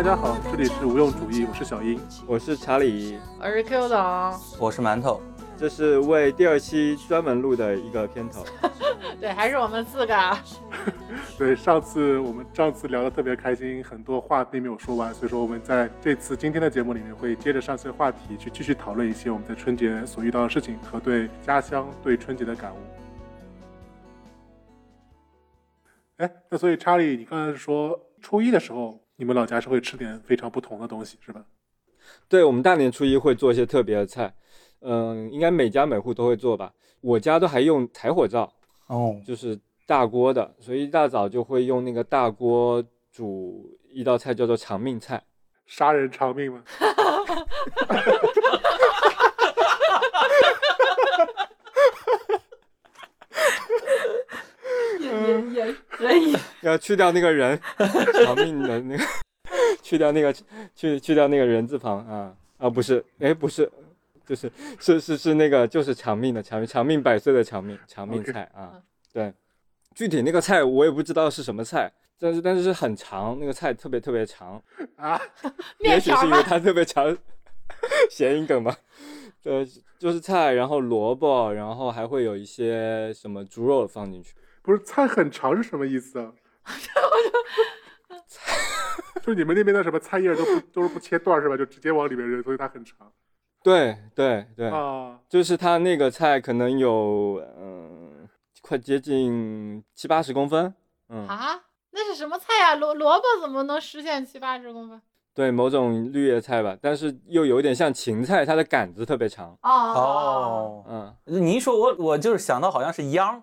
大家好，这里是无用主义，我是小英。我是查理，我是 Q 总，我是馒头，这是为第二期专门录的一个片头。对，还是我们四个啊。对，上次我们上次聊得特别开心，很多话并没有说完，所以说我们在这次今天的节目里面会接着上次的话题去继续讨论一些我们在春节所遇到的事情和对家乡、对春节的感悟。哎，那所以查理，你刚才是说初一的时候，你们老家是会吃点非常不同的东西，是吧？对我们大年初一会做一些特别的菜，嗯，应该每家每户都会做吧。我家都还用柴火灶，哦，就是大锅的，所以一大早就会用那个大锅煮一道菜，叫做长命菜。杀人偿命吗？也也可以。要去掉那个人长命的那个，去掉那个去去掉那个人字旁啊啊不是，哎不是，就是是是是那个就是长命的长命长命百岁的长命长命菜啊对，具体那个菜我也不知道是什么菜，但是但是是很长，那个菜特别特别长，啊，也？许是因为它特别长，谐音梗吧。对，就是菜，然后萝卜，然后还会有一些什么猪肉放进去。不是菜很长是什么意思啊？就你们那边的什么菜叶都不都是不切段儿是吧？就直接往里面扔，所以它很长对对对，啊。就是它那个菜可能有嗯、快接近七八十公分，嗯，啊，那是什么菜呀、萝萝卜怎么能实现七八十公分？对，某种绿叶菜吧，但是又有点像芹菜，它的杆子特别长，哦哦，嗯，你一说我我就是想到好像是秧，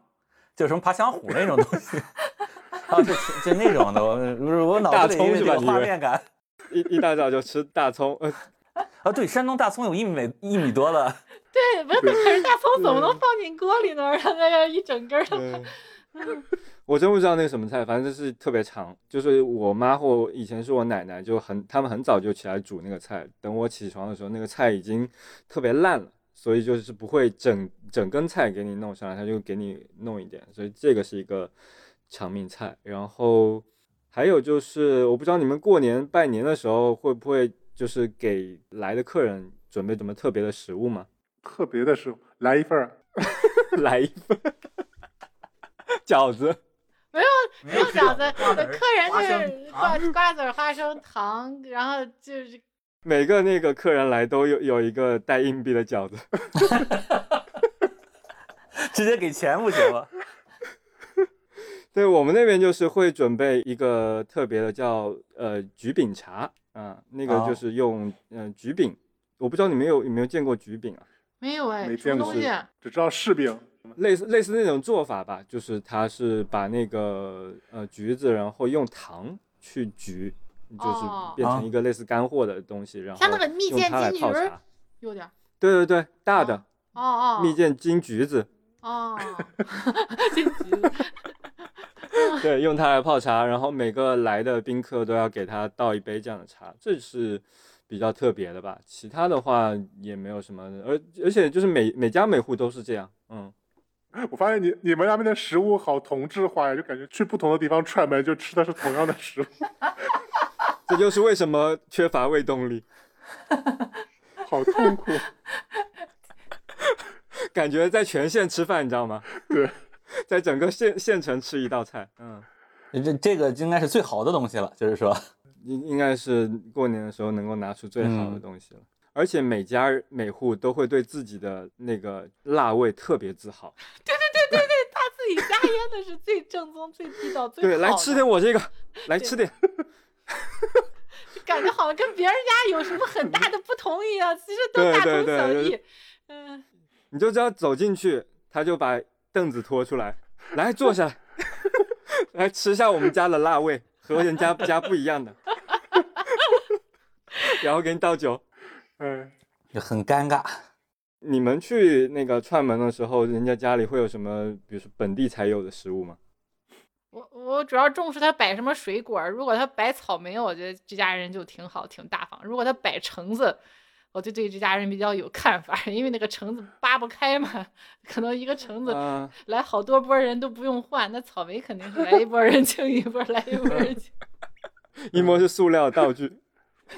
就是什么爬墙虎那种东西，啊，就就那种的，我我我脑子里大葱是吧有这个画面感。一一大早就吃大葱，呃，啊，对，山东大葱有一米一米多了，对，不是，可是大葱怎么能放进锅里呢？让那个一整根。我真不知道那个什么菜，反正就是特别长。就是我妈或以前是我奶奶，就很他们很早就起来煮那个菜，等我起床的时候，那个菜已经特别烂了，所以就是不会整整根菜给你弄上来，他就给你弄一点，所以这个是一个长命菜。然后还有就是，我不知道你们过年拜年的时候会不会就是给来的客人准备什么特别的食物吗？特别的食物来一份儿，来一份饺子。不用饺子，瓜子客人就是瓜瓜子、花生糖，然后就是每个那个客人来都有有一个带硬币的饺子，直接给钱不行吗？对我们那边就是会准备一个特别的叫呃橘饼茶啊，那个哦就是用嗯、呃橘饼，我不知道你们有有没有见过橘饼啊，没有哎，没见过？只知道柿饼。类似类似那种做法吧，就是它是把那个呃橘子，然后用糖去橘，就是哦变成一个类似干货的东西，然后像那个蜜饯用它来金桔儿泡茶。有点。对对对，大的哦哦，蜜饯金橘子，哦，金橘子。对，用它来泡茶，然后每个来的宾客都要给他倒一杯这样的茶，这是比较特别的吧。其他的话也没有什么，而而且就是每每家每户都是这样，嗯，我发现你你们那边的食物好同质化呀，就感觉去不同的地方串门就吃的是同样的食物。这就是为什么缺乏胃动力，好痛苦。感觉在全县吃饭，你知道吗？对，在整个县县城吃一道菜，嗯，这这个应该是最好的东西了，就是说，应应该是过年的时候能够拿出最好的嗯东西了。而且每家每户都会对自己的那个辣味特别自豪。对对对对对他自己家腌的是最正宗、最地道、最对，来吃点我这个，来吃点。就 感觉好像跟别人家有什么很大的不同一样，其实都对大同小异。嗯，你就只要走进去，他就把凳子拖出来，来坐下 来，来吃下我们家的辣味，和人家家不一样的，然后给你倒酒。嗯，就很尴尬。你们去那个串门的时候，人家家里会有什么，比如说本地才有的食物吗？我我主要重视他摆什么水果，如果他摆草莓，我觉得这家人就挺好，挺大方；如果他摆橙子，我就对这家人比较有看法，因为那个橙子扒不开嘛，可能一个橙子啊、来好多波人都不用换，那草莓肯定是来一波人 清一波，来一波人 清。一摸是塑料道具。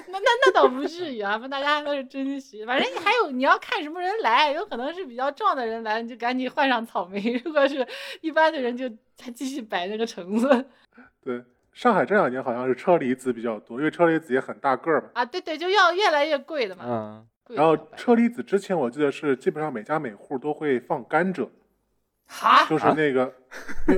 那那那倒不至于啊，不大家都是真实。反正你还有你要看什么人来，有可能是比较壮的人来，你就赶紧换上草莓；如果是一般的人，就还继续摆那个橙子 对，上海这两年好像是车厘子比较多，因为车厘子也很大个儿嘛。啊。对对，就要越来越贵的嘛。嗯，然后车厘子之前我记得是基本上每家每户都会放甘蔗，哈，就是那个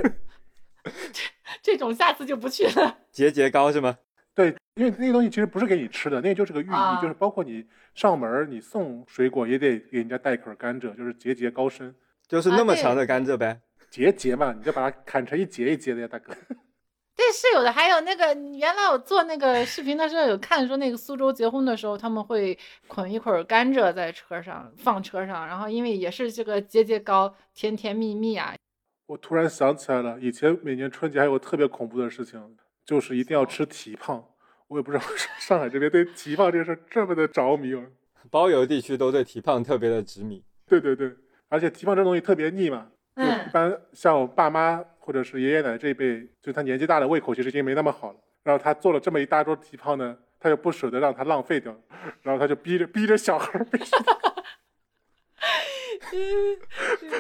这这种下次就不去了。节节高是吗？对，因为那个东西其实不是给你吃的，那个就是个寓意，啊就是包括你上门你送水果也得给人家带颗甘蔗，就是节节高升，就是那么长的甘蔗呗。节节嘛，你就把它砍成一节一节的呀，大哥。对，是有的。还有那个，原来我做那个视频的时候有看说，那个苏州结婚的时候，他们会捆一捆甘蔗在车上放车上，然后因为也是这个节节高，甜甜蜜蜜啊。我突然想起来了，以前每年春节还有个特别恐怖的事情，就是一定要吃蹄膀。我也不知道为什么上海这边对蹄膀这个事儿这么的着迷啊。包邮地区都对蹄膀特别的执迷。对对对，而且蹄膀这东西特别腻嘛，就一嗯，般像我爸妈或者是爷爷奶奶这一辈，就他年纪大的，胃口其实已经没那么好了。然后他做了这么一大桌蹄膀呢，他又不舍得让它浪费掉，然后他就逼着逼着小孩儿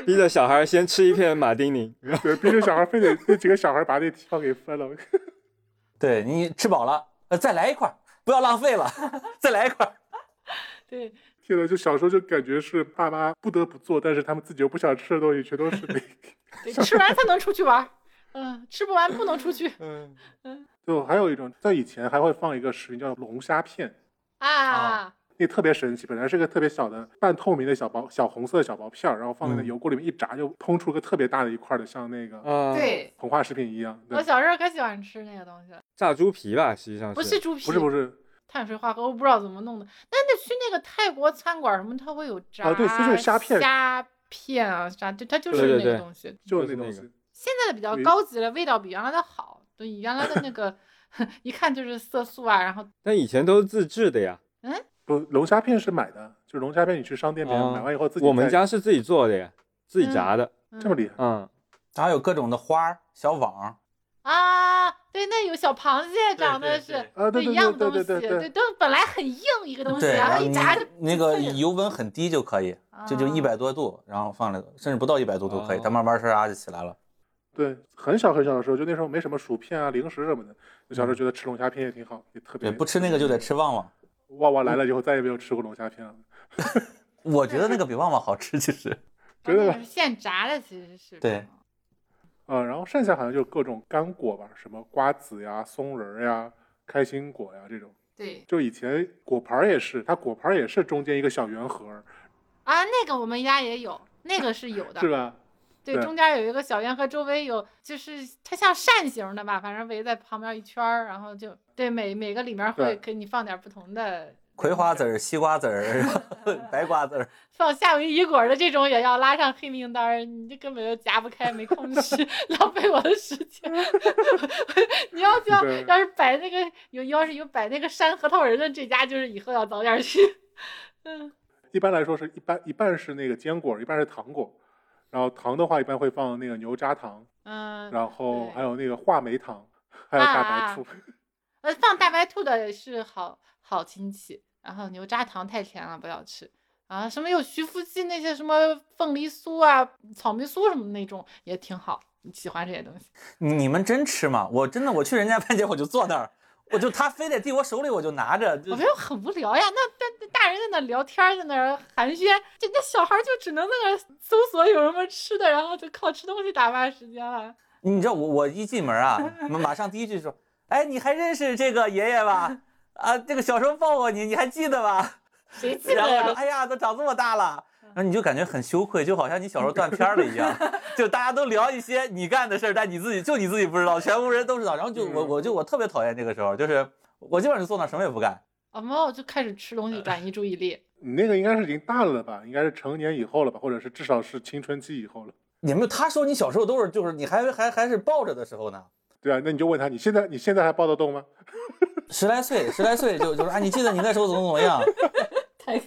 逼着小孩先吃一片马丁尼，对逼着小孩儿非得那几个小孩儿把那蹄膀给分了。对你吃饱了，呃，再来一块儿，不要浪费了，再来一块儿。对，天呐，就小时候就感觉是爸妈不得不做，但是他们自己又不想吃的东西，全都是 吃完才能出去玩儿。嗯，吃不完不能出去嗯，就还有一种，在以前还会放一个食品叫龙虾片，啊。那特别神奇，本来是个特别小的半透明的小薄小红色的小薄片儿，然后放在那嗯油锅里面一炸，就烹出个特别大的一块儿的，像那个啊，，对，膨化食品一样。我，小时候可喜欢吃那个东西了，炸猪皮吧，实际上不是猪皮，不是不是，碳水化合物，不知道怎么弄的。但得去那个泰国餐馆什么，它会有炸啊对就是虾片虾片啊啥，对，它就是那个东西。就就是那个东西。现在的比较高级了，味道比原来的好。对，原来的那个 一看就是色素啊，然后但以前都是自制的呀。不，龙虾片是买的，就是龙虾片你去商店里面啊买完以后自己我们家是自己做的呀，自己炸的。这么厉害。嗯，还有各种的花儿、小网，啊，对，那有小螃蟹长得是对啊对对一样的东西，对对对对都本来很硬一个东西，然然后一炸就那个油温很低就可以，就就啊一百多度，然后放那个，甚至不到一百度都可以，哦它慢慢唰就起来了。对，很小很小的时候，就那时候没什么薯片啊、零食什么的，就小时候觉得吃龙虾片也挺好，也特别。对，不吃那个就得吃旺旺。旺旺来了以后再也没有吃过龙虾片了。我觉得那个比旺旺好吃，其实。真的关键是现炸的，其实是对呃，然后剩下好像就各种干果吧，什么瓜子呀、松仁儿呀、开心果呀这种。对就以前果盘也是，它果盘也是中间一个小圆盒，啊，那个我们家也有，那个是有的，是吧？对，中间有一个小圆和，周围有就是它像扇形的吧，反正围在旁边一圈儿，然后就对每每个里面会给你放点不同的 葵花籽儿、西瓜籽儿、白瓜籽儿，放夏威夷果的这种也要拉上黑名单儿，你这根本就夹不开，没空吃，浪费我的时间。你要这样对，要是摆那个有，要是有摆那个山核桃仁的，这家就是以后要早点去。嗯，一般来说是一半一半是那个坚果，一半是糖果。然后糖的话，一般会放那个牛轧糖，嗯，然后还有那个话梅糖，还有大啊白兔。呃，放大白兔的是好好亲戚，然后牛轧糖太甜了，不要吃。啊，什么有徐福记那些什么凤梨酥啊、草莓酥什么那种也挺好，你喜欢这些东西。你们真吃吗？我真的，我去人家 饭店我就坐那儿，我就他非得递我手里，我就拿着。就我觉得很无聊呀，那那那大人在那聊天，在那寒暄，这那小孩就只能在那搜索有什么吃的，然后就靠吃东西打发时间了。你知道我我一进门啊，马马上第一句说，哎，你还认识这个爷爷吧？啊，这个小时候抱过你，你还记得吧？谁记得呀然后我说，？哎呀，都长这么大了。然后你就感觉很羞愧，就好像你小时候断片了一样，就大家都聊一些你干的事儿，但你自己就你自己不知道，全部人都知道。然后就我我就我特别讨厌这个时候，就是我基本上就坐那什么也不干。啊，没有就开始吃东西转移注意力。你那个应该是已经大了吧？应该是成年以后了吧，或者是至少是青春期以后了。你们他说你小时候都是就是你还还还是抱着的时候呢，对啊，那你就问他，你现在你现在还抱得动吗？十来岁十来岁就就说啊，你记得你那时候怎么怎么样？太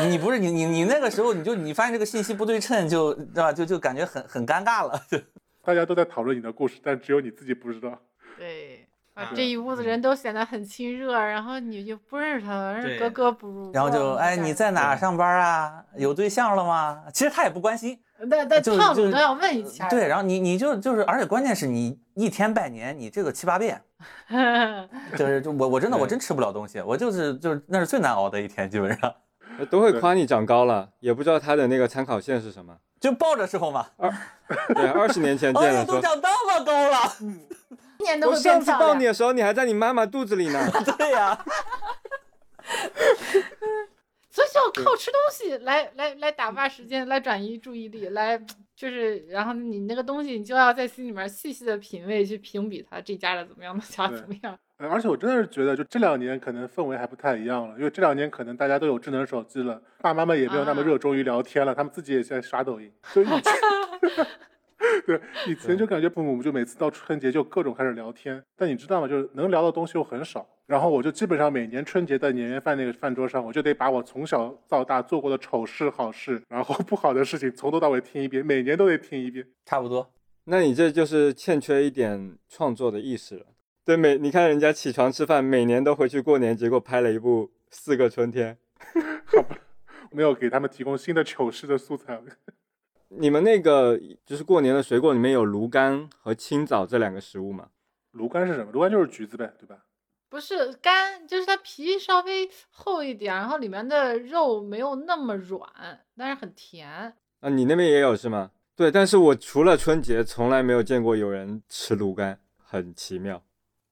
你你不是你你你那个时候你就你发现这个信息不对称就对吧？就就感觉很很尴尬了。就 大家都在讨论你的故事，但只有你自己不知道。对。这一屋子人都显得很亲热，然后你就不认识他，了格格不入。然后就哎你在哪上班啊？有对象了吗？其实他也不关心。但但就是就是套路都要问一下。对，然后你你就就是，而且关键是你一天拜年，你这个七八遍，就是就我我真的我真吃不了东西，我就是就是那是最难熬的一天，基本上都会夸你长高了，也不知道他的那个参考线是什么。就抱着时候嘛。二对，二十年前见哎呦，的说，都长那么高了，一 年都我会变上次漂亮抱你的时候，你还在你妈妈肚子里呢。对呀、所以就要靠吃东西来来来打发时间，来转移注意力，来就是，然后你那个东西你就要在心里面细细的品味，去评比它这家的怎么样，那家的怎么样。呃而且我真的是觉得，就这两年可能氛围还不太一样了，因为这两年可能大家都有智能手机了，爸妈们也没有那么啊热衷于聊天了，他们自己也在刷抖音。就以前，对以前就感觉父母就每次到春节就各种开始聊天，但你知道吗？就是能聊的东西又很少。然后我就基本上每年春节的年夜饭那个饭桌上，我就得把我从小到大做过的丑事、好事，然后 不好的事情从头到尾听一遍，每年都得听一遍。差不多。那你这就是欠缺一点创作的意识了。对，每你看人家起床吃饭，每年都回去过年，结果拍了一部《四个春天 》。好吧没有给他们提供新的糗事的素材。你们那个就是过年的水果里面有芦柑和青枣这两个食物吗？芦柑是什么？芦柑就是橘子呗，对吧？不是柑，就是它皮稍微厚一点，然后里面的肉没有那么软，但是很甜。啊，你那边也有是吗？对，但是我除了春节，从来没有见过有人吃芦柑，很奇妙。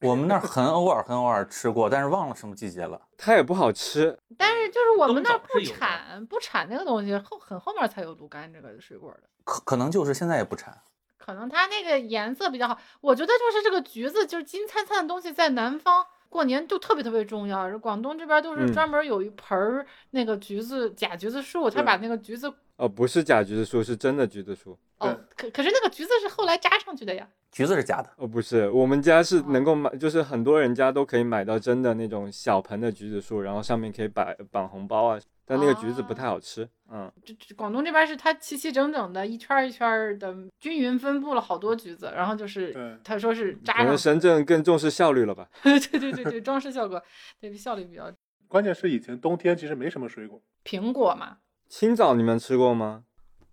我们那儿很偶尔很偶尔吃过，但是忘了什么季节了。它也不好吃，但是就是我们那儿不产不产那个东西，后很后面才有芦柑这个水果的。可可能就是现在也不产。可能它那个颜色比较好，我觉得就是这个橘子，就是金灿灿的东西，在南方过年就特别特别重要。广东这边都是嗯专门有一盆儿那个橘子假橘子树，他把那个橘子哦，不是假橘子树，是真的橘子树。哦，可可是那个橘子是后来扎上去的呀。橘子是假的，哦，不是，我们家是能够买，就是很多人家都可以买到真的那种小盆的橘子树，然后上面可以摆绑红包啊。但那个橘子不太好吃，嗯，这这广东这边是它齐齐整整的，一圈儿一圈儿的均匀分布了好多橘子，然后就是对他说是扎可能上去深圳更重视效率了吧？对对对对，装饰效果，对效率比较。关键是以前冬天其实没什么水果，苹果嘛，青枣你们吃过吗？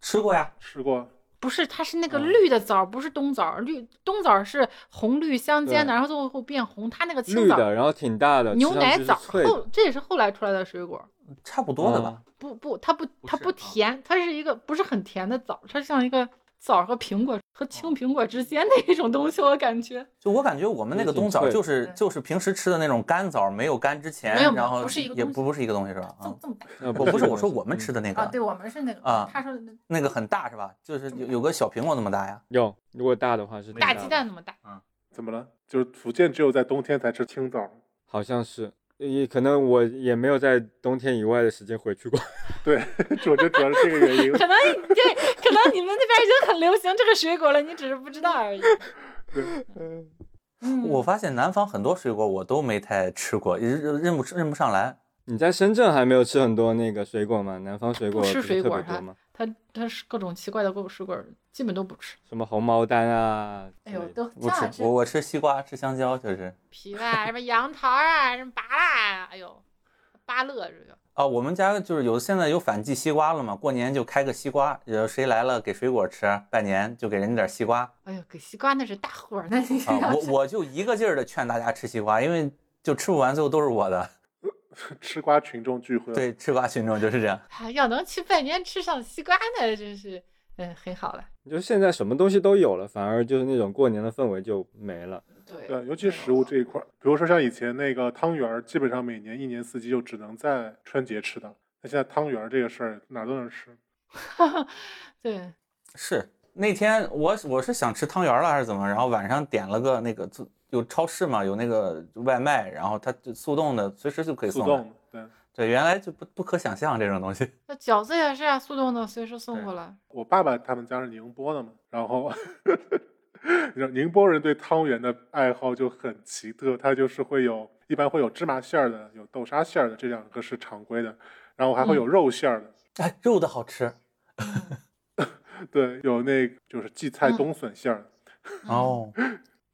吃过呀。吃过。不是，它是那个嗯绿的枣儿，不是冬枣。绿冬枣是红绿相间的，然后最后会变红。它那个青枣绿的，然后挺大的，牛奶枣后这也是后来出来的水果。差不多的吧。不不，它不它不甜，它是一个不是很甜的枣，它像一个枣儿和苹果和青苹果之间的一种东西，我感觉。就我感觉我们那个冬枣就是就是平时吃的那种干枣，没有干之前没有，然后不是一个东西也不不是一个东西是吧？啊，这么这么大呃，我不是我说我们嗯吃的那个啊？个对，我们是那个啊他说那那个很大是吧？就是有有个小苹果那么大呀。有，如果大的话是大鸡蛋那么大。嗯怎么了？就是福建只有在冬天才吃青枣。好像是，也可能我也没有在冬天以外的时间回去过。对，我觉得主要是这个原因。可能对，可能你们那边已经很流行这个水果了，你只是不知道而已。对嗯，我发现南方很多水果我都没太吃过，认认认不认不上来。你在深圳还没有吃很多那个水果吗？南方水果不是水果它特别多吗？它它是各种奇怪的各种水果，基本都不吃。什么红毛丹啊之哎呦，都不吃，我我吃西瓜，吃香蕉，就是皮啊，什么杨桃啊，什么芭乐啊，哎呦，芭乐这个。啊，我们家就是有现在有反季西瓜了嘛，过年就开个西瓜，有谁来了给水果吃，拜年就给人家点西瓜哎呦，给西瓜那是大伙儿，那。我我就一个劲儿的劝大家吃西瓜，因为就吃不完，最后都是我的。吃瓜群众聚会。，对，吃瓜群众就是这样。啊要能去拜年吃上西瓜呢，真是嗯很好了。就是现在什么东西都有了，反而就是那种过年的氛围就没了。对对，尤其食物这一块儿，比如说像以前那个汤圆儿，基本上每年一年四季就只能在春节吃的，那现在汤圆儿这个事儿哪都能吃，对，是那天我我是想吃汤圆了还是怎么，然后晚上点了个那个自有超市嘛，有那个外卖，然后它就速冻的，随时就可以送。速冻，对。对，原来就不不可想象这种东西。那饺子也是啊，速冻的，随时送过来。我爸爸他们家是宁波的嘛，然后，宁波人对汤圆的爱好就很奇特，他就是会有一般会有芝麻馅儿的，有豆沙馅儿的，这两个是常规的，然后还会有肉馅儿的，哎，肉的好吃 对，有那就是荠菜嗯冬笋馅儿的，哦。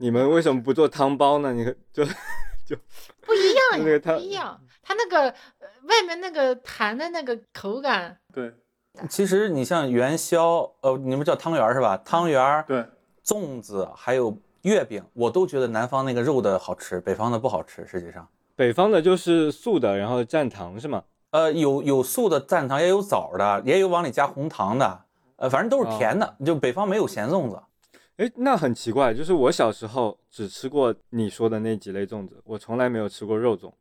你们为什么不做汤包呢？你看 就不一样呀，那个它不一样。它那个呃外面那个弹的那个口感，对其实你像元宵，呃，你们叫汤圆儿是吧？汤圆儿、对，粽子还有月饼，我都觉得南方那个肉的好吃，北方的不好吃。实际上，北方的就是素的，然后蘸糖是吗？呃，有有素的蘸糖，也有枣的，也有往里加红糖的，呃，反正都是甜的。就北方没有咸粽子。哎，那很奇怪，就是我小时候只吃过你说的那几类粽子，我从来没有吃过肉粽。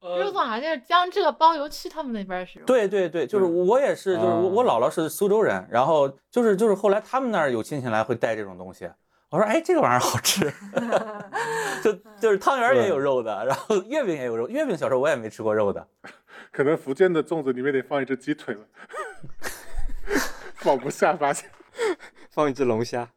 肉粽好像是江浙包邮区他们那边是。，对对对，就是我也是，就是我我啊。姥姥是苏州人，然后就是就是后来他们那儿有亲戚来会带这种东西，我说哎这个玩意儿好吃，就就是汤圆也有肉的，然后月饼也有肉，月饼小时候我也没吃过肉的，可能福建的粽子里面得放一只鸡腿吧，放不下发现，放一只龙虾，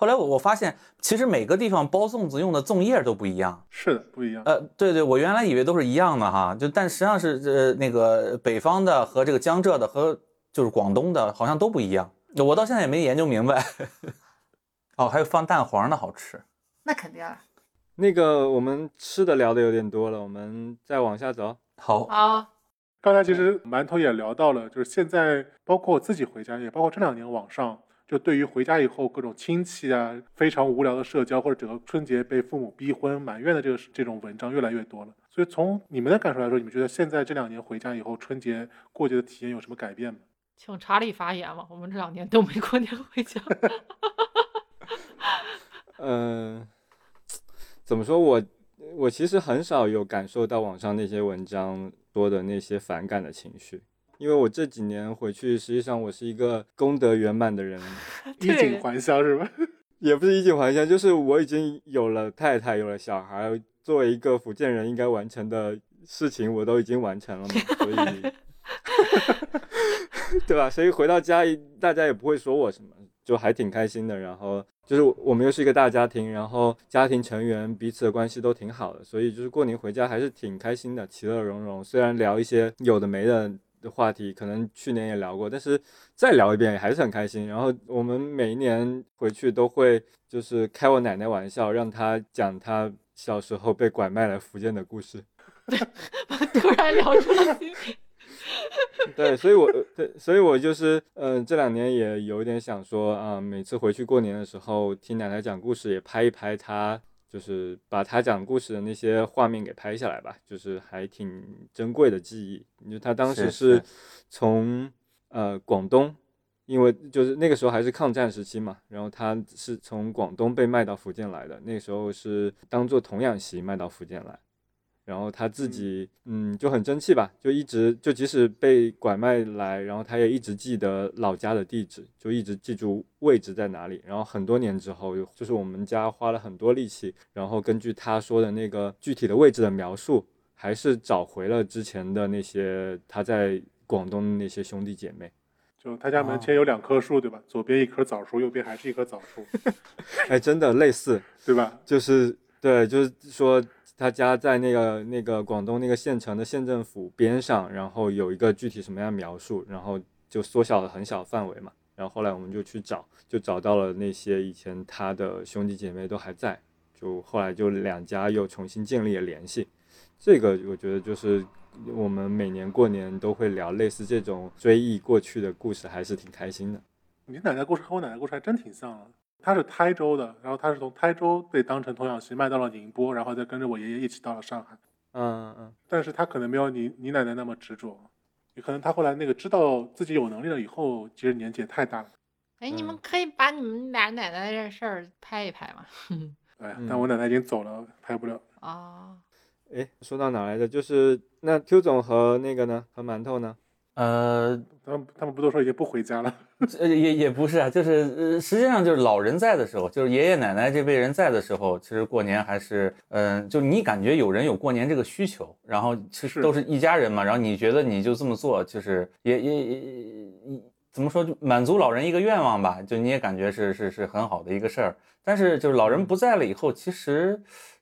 后来我我发现其实每个地方包粽子用的粽叶都不一样，是的，不一样，呃对对，我原来以为都是一样的哈，就但实际上是呃那个北方的和这个江浙的和就是广东的好像都不一样，我到现在也没研究明白。哦，还有放蛋黄的好吃。那肯定啊。那个我们吃的聊的有点多了，我们再往下走。好，好，刚才其实馒头也聊到了，就是现在包括我自己回家，也包括这两年网上，就对于回家以后各种亲戚啊非常无聊的社交，或者整个春节被父母逼婚埋怨的这个这种文章越来越多了。所以从你们的感受来说，你们觉得现在这两年回家以后，春节过节的体验有什么改变吗？请查理发言吧。我们这两年都没过年回家。嗯、怎么说我我其实很少有感受到网上那些文章说的那些反感的情绪，因为我这几年回去，实际上我是一个功德圆满的人，衣锦还乡是吧？也不是衣锦还乡，就是我已经有了太太，有了小孩，作为一个福建人应该完成的事情，我都已经完成了嘛，所以，对吧？所以回到家，大家也不会说我什么，就还挺开心的。然后就是我们又是一个大家庭，然后家庭成员彼此的关系都挺好的，所以就是过年回家还是挺开心的，其乐融融。虽然聊一些有的没的。的话题可能去年也聊过，但是再聊一遍也还是很开心。然后我们每一年回去都会就是开我奶奶玩笑，让她讲她小时候被拐卖来福建的故事。突然聊出了。对，所以我对，所以我就是嗯、呃这两年也有点想说啊、每次回去过年的时候听奶奶讲故事，也拍一拍她。就是把他讲故事的那些画面给拍下来吧，就是还挺珍贵的记忆。就他当时是从呃广东，因为就是那个时候还是抗战时期嘛，然后他是从广东被卖到福建来的，那时候是当做童养媳卖到福建来。然后他自己嗯就很争气吧，就一直就即使被拐卖来，然后他也一直记得老家的地址，就一直记住位置在哪里。然后很多年之后，就是我们家花了很多力气，然后根据他说的那个具体的位置的描述，还是找回了之前的那些他在广东的那些兄弟姐妹。就他家门前有两棵树，对吧？左边一棵枣树，右边还是一棵枣树，哎，真的类似，对吧？就是对，就是说他家在那个那个广东那个县城的县政府边上，然后有一个具体什么样的描述，然后就缩小了很小范围嘛。然后后来我们就去找，就找到了那些以前他的兄弟姐妹都还在，就后来就两家又重新建立了联系。这个我觉得就是我们每年过年都会聊类似这种追忆过去的故事，还是挺开心的。你奶奶故事和我奶奶故事还真挺像的。她是台州的，然后他是从台州被当成童养媳卖到了宁波，然后再跟着我爷爷一起到了上海。嗯嗯，但是他可能没有你你奶奶那么执着，也可能他后来那个知道自己有能力了以后，其实年纪也太大了。哎，你们嗯可以把你们俩奶奶这事儿拍一拍吗。哎但我奶奶已经走了，拍不了。啊，哎，说到哪来着？就是那 Q 总和那个呢，和馒头呢？呃，他们他们不都说已经不回家了？呃，也也不是啊，就是呃，实际上就是老人在的时候，就是爷爷奶奶这辈人在的时候，其实过年还是，嗯、就你感觉有人有过年这个需求，然后其实都是一家人嘛，然后你觉得你就这么做，就是也也也也怎么说，就满足老人一个愿望吧，就你也感觉是是是很好的一个事儿。但是就是老人不在了以后，其实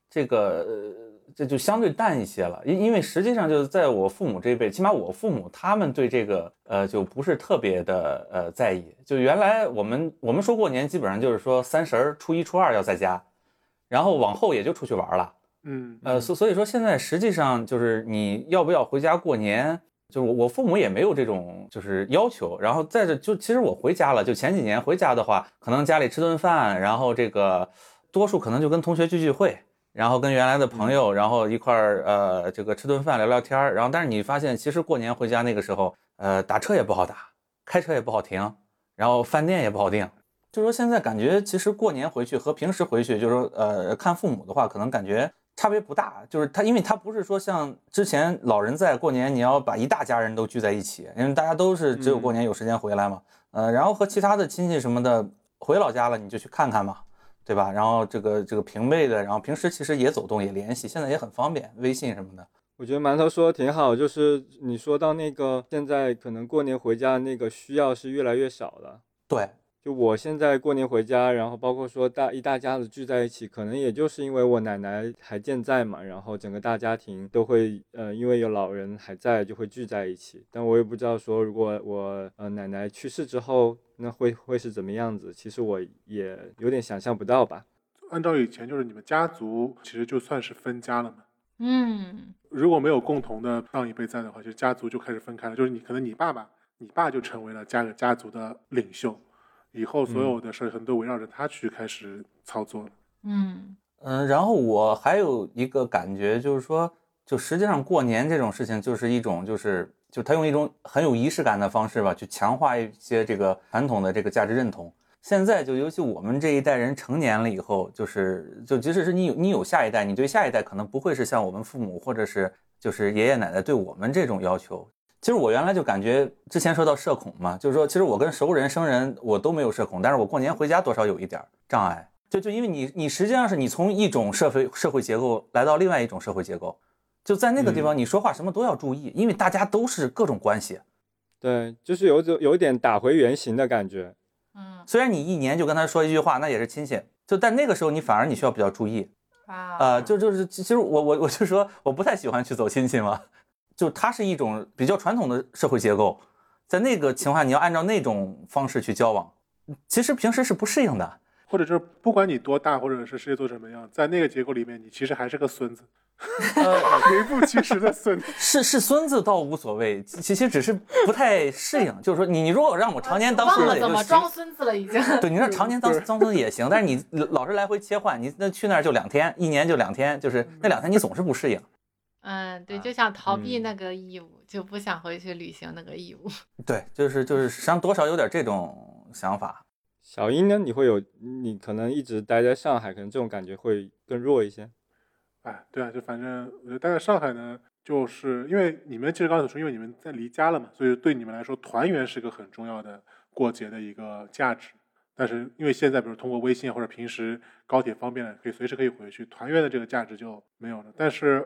这个。呃这就相对淡一些了，因因为实际上就是在我父母这一辈，起码我父母他们对这个呃就不是特别的呃在意。就原来我们我们说过年，基本上就是说三十儿、初一、初二要在家，然后往后也就出去玩了。嗯，呃，所所以说现在实际上就是你要不要回家过年，就是我我父母也没有这种就是要求。然后在这就其实我回家了，就前几年回家的话，可能家里吃顿饭，然后这个多数可能就跟同学聚聚会。然后跟原来的朋友，然后一块儿呃，这个吃顿饭聊聊天儿。然后，但是你发现，其实过年回家那个时候，呃，打车也不好打，开车也不好停，然后饭店也不好订。就说现在感觉，其实过年回去和平时回去，就是说呃看父母的话，可能感觉差别不大。就是他，因为他不是说像之前老人在过年，你要把一大家人都聚在一起，因为大家都是只有过年有时间回来嘛。呃，然后和其他的亲戚什么的回老家了，你就去看看嘛。对吧？然后这个这个平辈的，然后平时其实也走动也联系，现在也很方便，微信什么的。我觉得馒头说的挺好，就是你说到那个现在可能过年回家那个需要是越来越少了。对，就我现在过年回家，然后包括说大一大家子聚在一起，可能也就是因为我奶奶还健在嘛，然后整个大家庭都会呃因为有老人还在就会聚在一起。但我也不知道说如果我呃奶奶去世之后。那会会是怎么样子？其实我也有点想象不到吧。按照以前就是你们家族其实就算是分家了嘛。嗯，如果没有共同的上一辈在的话，就家族就开始分开了。就是你可能你爸爸，你爸就成为了家家族的领袖，以后所有的事可能都围绕着他去开始操作。嗯嗯，然后我还有一个感觉就是说，就实际上过年这种事情就是一种就是。就他用一种很有仪式感的方式吧，去强化一些这个传统的这个价值认同。现在就尤其我们这一代人成年了以后，就是就即使是你有你有下一代，你对下一代可能不会是像我们父母或者是就是爷爷奶奶对我们这种要求。其实我原来就感觉之前说到社恐嘛，就是说其实我跟熟人生人我都没有社恐，但是我过年回家多少有一点障碍。就就因为你你实际上是你从一种社会社会结构来到另外一种社会结构。就在那个地方，你说话什么都要注意，因为大家都是各种关系。对，就是有种有点打回原形的感觉。嗯，虽然你一年就跟他说一句话，那也是亲戚。就但那个时候，你反而你需要比较注意。啊，呃，就就是其实我我我就说我不太喜欢去走亲戚嘛，就它是一种比较传统的社会结构，在那个情况下，你要按照那种方式去交往，其实平时是不适应的。或者就是不管你多大，或者是事业做什么样，在那个结构里面，你其实还是个孙子。名副其实的孙子，是是孙子倒无所谓，其实只是不太适应。就是说，你你如果让我常年当孙子，忘了怎么装孙子了已经。对，你说常年当 当孙子也行，但是你老是来回切换，你那去那儿就两天，一年就两天，就是那两天你总是不适应。嗯，对，就想逃避那个义务，就不想回去履行那个义务。对，就是就是，实际上多少有点这种想法。小英呢？你会有你可能一直待在上海，可能这种感觉会更弱一些。哎，对啊，就反正我觉得待在上海呢，就是因为你们其实刚才说，因为你们在离家了嘛，所以对你们来说，团圆是个很重要的过节的一个价值。但是因为现在，比如通过微信或者平时高铁方便了，可以随时可以回去，团圆的这个价值就没有了。但是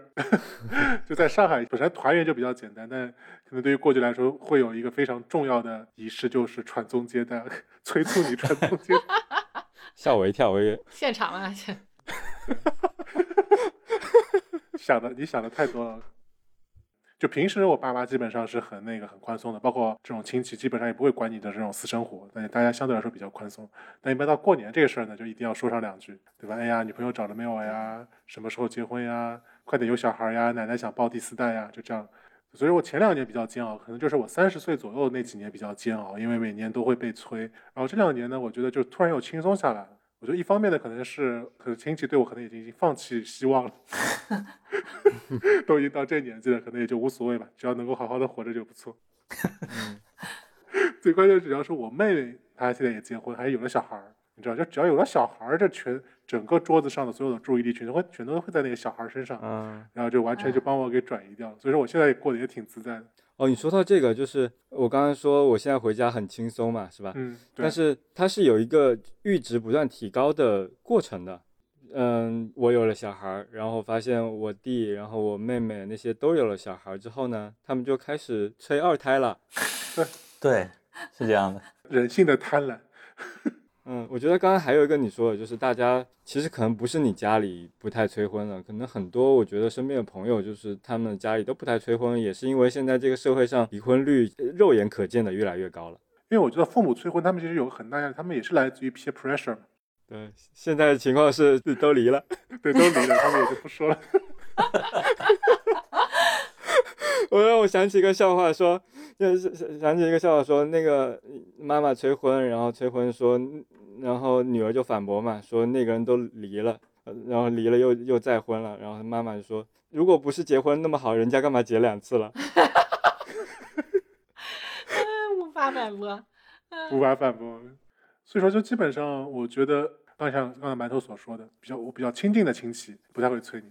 就在上海，本身团圆就比较简单，但可能对于过去来说，会有一个非常重要的仪式，就是传宗接代，催促你传宗接代。吓我一跳，我以为现场啊，想的你想的太多了。就平时我爸妈基本上是很那个很宽松的，包括这种亲戚基本上也不会管你的这种私生活，但大家相对来说比较宽松。但一般到过年这个事儿呢，就一定要说上两句，对吧？哎呀，女朋友找了没有呀？什么时候结婚呀？快点有小孩呀？奶奶想抱第四代呀？就这样。所以我前两年比较煎熬，可能就是我三十岁左右那几年比较煎熬，因为每年都会被催。然后这两年呢，我觉得就突然又轻松下来。我觉得一方面呢，可能是可能亲戚对我可能已经已经放弃希望了，都已经到这年纪了，可能也就无所谓吧，只要能够好好的活着就不错。最关键主要是我妹妹，她现在也结婚，还有了小孩儿，你知道，就只要有了小孩儿，这全整个桌子上的所有的注意力全都会全都会在那个小孩儿身上，嗯，然后就完全就帮我给转移掉了。所以说我现在也过得也挺自在的。哦，你说到这个，就是我刚刚说我现在回家很轻松嘛，是吧？嗯，但是它是有一个阈值不断提高的过程的。嗯，我有了小孩儿，然后发现我弟，然后我妹妹那些都有了小孩儿之后呢，他们就开始催二胎了。对，是这样的。人性的贪婪，嗯，我觉得刚刚还有一个你说的，就是大家其实可能不是你家里不太催婚了，可能很多我觉得身边的朋友就是他们家里都不太催婚，也是因为现在这个社会上离婚率呃肉眼可见的越来越高了。因为我觉得父母催婚，他们其实有个很大压力，他们也是来自于 peer pressure。对，现在的情况是都离了。对，都离了，他们也就不说了。我让我想起一个笑话说，就是想想起一个笑话说，那个妈妈催婚，然后催婚说，然后女儿就反驳嘛，说那个人都离了，呃然后离了又又再婚了，然后妈妈就说，如果不是结婚那么好，人家干嘛结两次了？无法反驳。无法反驳。所以说，就基本上，我觉得，刚像刚才馒头所说的，比较我比较亲近的亲戚不太会催你，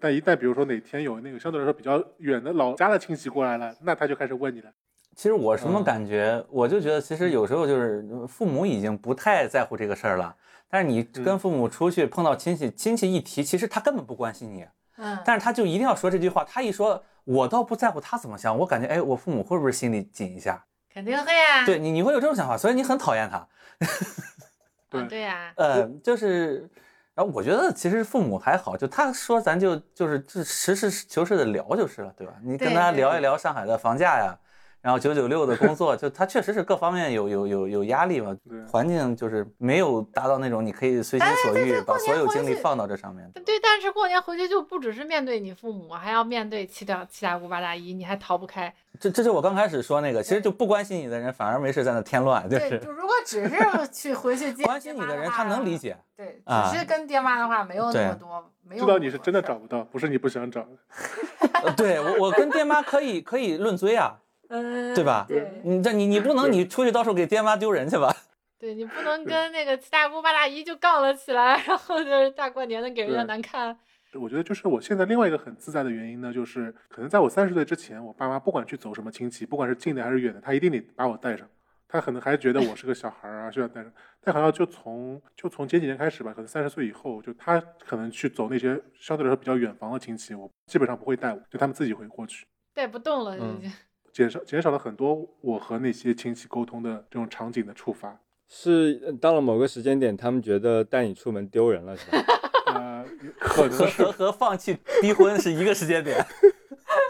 但一旦比如说哪天有那个相对来说比较远的老家的亲戚过来了，那他就开始问你了。其实我什么嗯感觉？我就觉得，其实有时候就是父母已经不太在乎这个事儿了，但是你跟嗯父母出去碰到亲戚，亲戚一提，其实他根本不关心你，嗯，但是他就一定要说这句话。他一说，我倒不在乎他怎么想，我感觉，哎，我父母会不会心里紧一下？肯定会啊。对你，你会有这种想法，所以你很讨厌他。对啊对呀。呃，就是，然后我觉得其实父母还好，就他说咱就就是就实事求是的聊就是了，对吧？你跟他聊一聊上海的房价呀，然后九九六的工作，就他确实是各方面有有有有压力嘛，对环境就是没有达到那种你可以随心所欲对对把所有精力放到这上面。对，但是过年回去就不只是面对你父母，还要面对七大七大姑八大姨，你还逃不开。这这是我刚开始说那个，其实就不关心你的人反而没事在那添乱，就对，是就如果只是 去回去见关心你的人他能理。解。对，啊只是跟爹妈的话没有那么多，没有知道你是真的找不到，不是你不想找。呃对我我跟爹妈可以可以论罪啊，嗯，对吧对，你这你你不能你出去到时候给爹妈丢人去吧？对你不能跟那个七大姑八大姨就杠了起来，然后就是大过年的给人家难看。我觉得就是我现在另外一个很自在的原因呢，就是可能在我三十岁之前，我爸妈不管去走什么亲戚，不管是近的还是远的，他一定得把我带上。他可能还觉得我是个小孩儿啊，需要带上。但好像就从就从前几年开始吧，可能三十岁以后，就他可能去走那些相对来说比较远房的亲戚，我基本上不会带我，就他们自己会过去，带不动了，嗯已经。减少减少了很多我和那些亲戚沟通的这种场景的触发。是呃到了某个时间点，他们觉得带你出门丢人了，是吧？呃，可能和是和和放弃逼婚是一个时间点。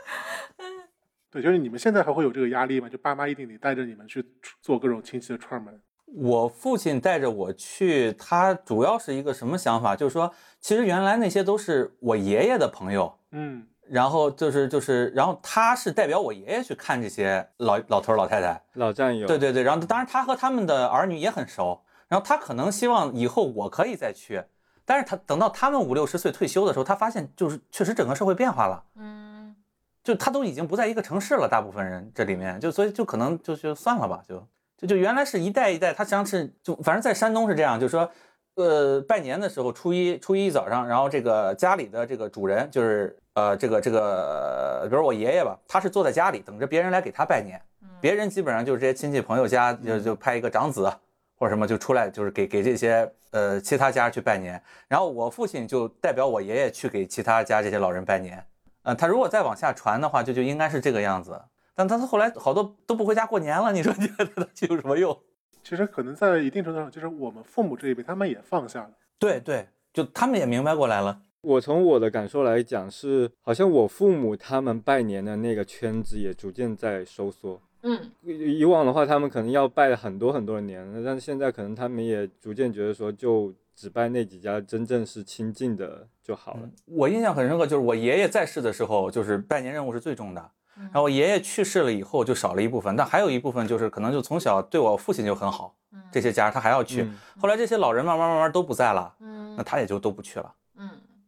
对，就是你们现在还会有这个压力吗？就爸妈一定得带着你们去做各种亲戚的串门。我父亲带着我去，他主要是一个什么想法？就是说，其实原来那些都是我爷爷的朋友，嗯然后就是就是，然后他是代表我爷爷去看这些老老头儿老太太。老战友。对对对，然后当然他和他们的儿女也很熟，然后他可能希望以后我可以再去，但是他等到他们五六十岁退休的时候，他发现就是确实整个社会变化了。嗯，就他都已经不在一个城市了，大部分人这里面就所以就可能就就算了吧，就就就原来是一代一代，他实际上是就反正在山东是这样，就是说，呃，拜年的时候初一初一早上，然后这个家里的这个主人就是呃这个这个，比如我爷爷吧，他是坐在家里等着别人来给他拜年，别人基本上就是这些亲戚朋友家就就派一个长子。或者什么就出来，就是给给这些呃其他家去拜年，然后我父亲就代表我爷爷去给其他家这些老人拜年，呃，他如果再往下传的话，就就应该是这个样子。但他后来好多都不回家过年了，你说你觉得他去有什么用？其实可能在一定程度上，就是我们父母这一辈，他们也放下了。对对，就他们也明白过来了。我从我的感受来讲是，好像我父母他们拜年的那个圈子也逐渐在收缩。嗯，以以往的话，他们可能要拜很多很多的年，但是现在可能他们也逐渐觉得说，就只拜那几家真正是亲近的就好了。我印象很深刻，就是我爷爷在世的时候，就是拜年任务是最重的。然后我爷爷去世了以后，就少了一部分，但还有一部分就是可能就从小对我父亲就很好，这些家他还要去。嗯后来这些老人慢慢慢慢都不在了，嗯那他也就都不去了。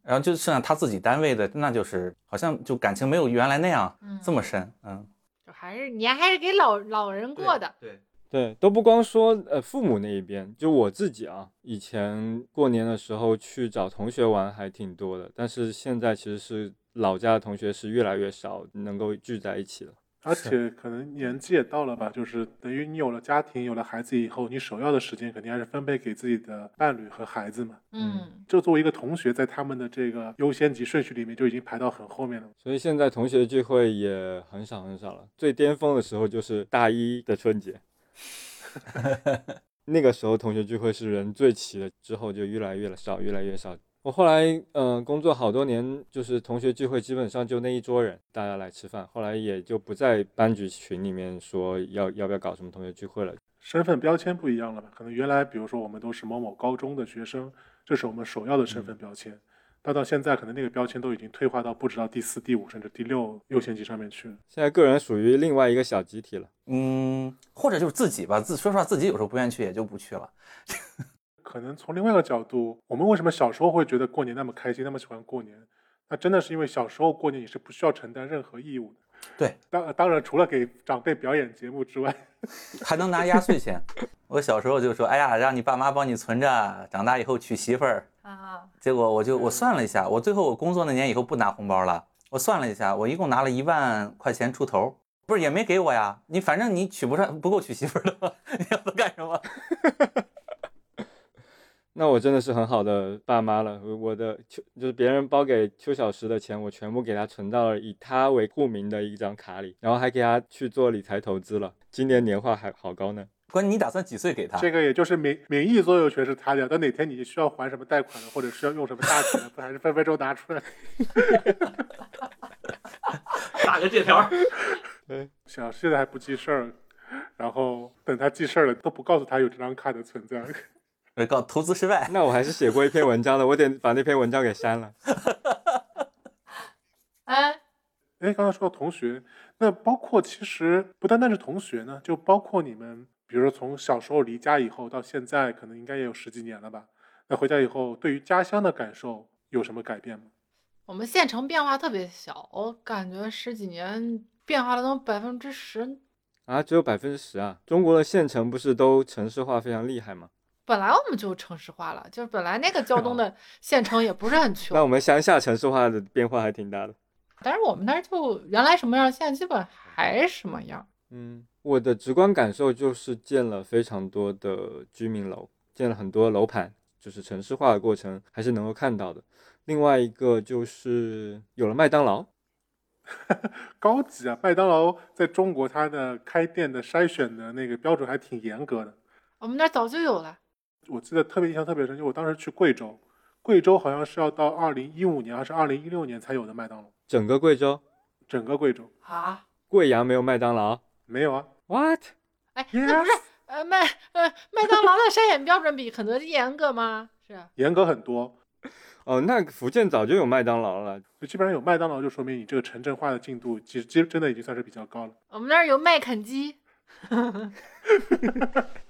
嗯然后就剩下他自己单位的，那就是好像就感情没有原来那样嗯，这么深。嗯，就还是年还是给老老人过的。对，对，都不光说呃父母那一边，就我自己啊，以前过年的时候去找同学玩还挺多的，但是现在其实是老家的同学是越来越少能够聚在一起了。而且可能年纪也到了吧，就是等于你有了家庭，有了孩子以后，你首要的时间肯定还是分配给自己的伴侣和孩子嘛。嗯，就作为一个同学，在他们的这个优先级顺序里面就已经排到很后面了。所以现在同学聚会也很少很少了，最巅峰的时候就是大一的春节，那个时候同学聚会是人最齐的，之后就越来越少，越来越少。我后来嗯、呃工作好多年，就是同学聚会基本上就那一桌人，大家来吃饭，后来也就不在班级群里面说要要不要搞什么同学聚会了。身份标签不一样了吧？可能原来比如说我们都是某某高中的学生，这是我们首要的身份标签。但到现在，可能那个标签都已经退化到不知道第四、第五甚至第六优先级上面去了。现在个人属于另外一个小集体了。嗯，或者就是自己吧，自说实话，自己有时候不愿意去，也就不去了。可能从另外一个角度，我们为什么小时候会觉得过年那么开心，那么喜欢过年？那真的是因为小时候过年你是不需要承担任何义务的。对，当当然除了给长辈表演节目之外，还能拿压岁钱。我小时候就说，哎呀，让你爸妈帮你存着，长大以后娶媳妇儿。啊，结果我就我算了一下，我最后我工作那年以后不拿红包了。我算了一下，我一共拿了一万块钱出头，不是也没给我呀？你反正你娶不上，不够娶媳妇儿的吗？你要不干什么？那我真的是很好的爸妈了。我我的邱就是别人包给邱小石的钱，我全部给他存到了以他为户名的一张卡里，然后还给他去做理财投资了。今年年化还好高呢。关键你打算几岁给他？这个也就是名名义所有权是他的，等哪天你需要还什么贷款了，或者需要用什么大钱了，不 还是分分钟拿出来？打个借条。想现在还不记事儿，然后等他记事儿了都不告诉他有这张卡的存在。我告投资失败。那我还是写过一篇文章的，我得把那篇文章给删了。哎，哎，刚才说到同学，那包括其实不单单是同学呢，就包括你们，比如说从小时候离家以后到现在，可能应该也有十几年了吧？那回家以后，对于家乡的感受有什么改变吗？我们县城变化特别小，我感觉十几年变化了能百分之十。啊，只有百分之十啊！中国的县城不是都城市化非常厉害吗？本来我们就城市化了，就是本来那个胶东的县城也不是很穷那，我们乡下城市化的变化还挺大的。但是我们那儿就原来什么样，现在基本还什么样。嗯，我的直观感受就是建了非常多的居民楼，建了很多楼盘，就是城市化的过程还是能够看到的。另外一个就是有了麦当劳，高级啊！麦当劳在中国它的开店的筛选的那个标准还挺严格的。我们那儿早就有了，我记得特别印象特别深，就我当时去贵州，贵州好像是要到二零一五年还是二零一六年才有的麦当劳，整个贵州，整个贵州啊，贵阳没有麦当劳没有啊。？What？哎，那不是呃麦呃麦当劳的筛选标准比肯德基严格吗？是啊，严格很多，哦，那福建早就有麦当劳了。就基本上有麦当劳，就说明你这个城镇化的进度，其实其实真的已经算是比较高了。我们那儿有麦肯基，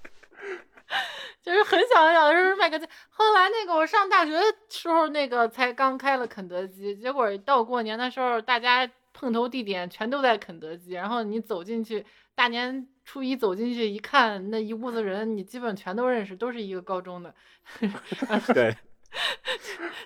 就是很小很小的时候是麦肯基，后来那个我上大学的时候，那个才刚开了肯德基，结果到过年的时候，大家碰头地点全都在肯德基，然后你走进去，大年初一走进去一看，那一屋子人，你基本全都认识，都是一个高中的，对，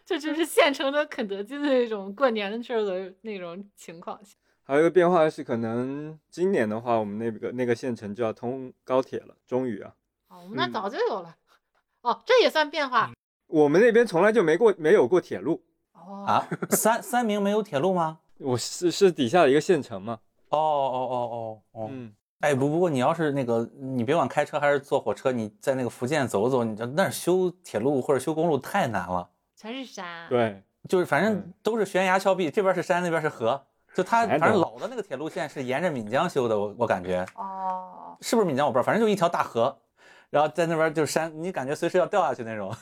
这就是现成的肯德基的那种过年的时候的那种情况。还有一个变化是，可能今年的话，我们那个那个县城就要通高铁了，终于啊。哦，我们那早就有了。哦，这也算变化。我们那边从来就没过没有过铁路，哦，啊，三三明没有铁路吗？我是是底下的一个县城嘛。哦哦哦哦哦。嗯，哎，不不过你要是那个，你别管开车还是坐火车，你在那个福建走走，你这那儿修铁路或者修公路太难了。全是山。对，就是反正嗯都是悬崖峭壁，这边是山，那边是河。就它反正老的那个铁路线是沿着闽江修的，我我感觉哦，是不是闽江我不知道，反正就一条大河，然后在那边就是山，你感觉随时要掉下去那种。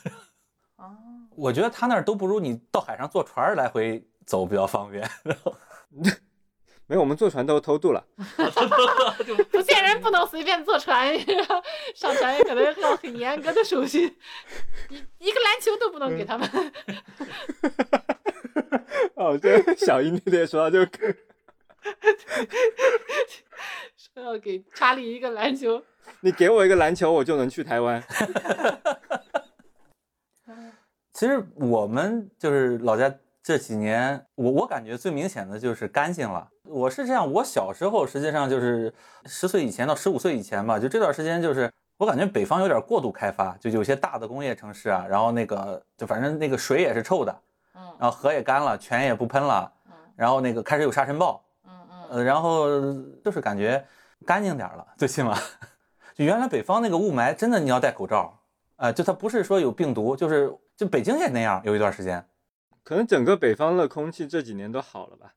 哦，我觉得他那儿都不如你到海上坐船来回走比较方便。没有，我们坐船都偷渡了。福建人不能随便坐船，上船可能要很严格的手续，一 一个篮球都不能给他们。哦，对，小英那天说到这个，说要给查理一个篮球，你给我一个篮球，我就能去台湾。其实我们就是老家这几年，我我感觉最明显的就是干净了。我是这样，我小时候实际上就是十岁以前到十五岁以前吧，就这段时间就是我感觉北方有点过度开发，就有些大的工业城市啊，然后那个就反正那个水也是臭的，嗯然后河也干了，泉也不喷了，嗯然后那个开始有沙尘暴，嗯嗯，呃，然后就是感觉干净点儿了，最起码，就原来北方那个雾霾，真的你要戴口罩，啊，就它不是说有病毒，就是就北京也那样，有一段时间，可能整个北方的空气这几年都好了吧？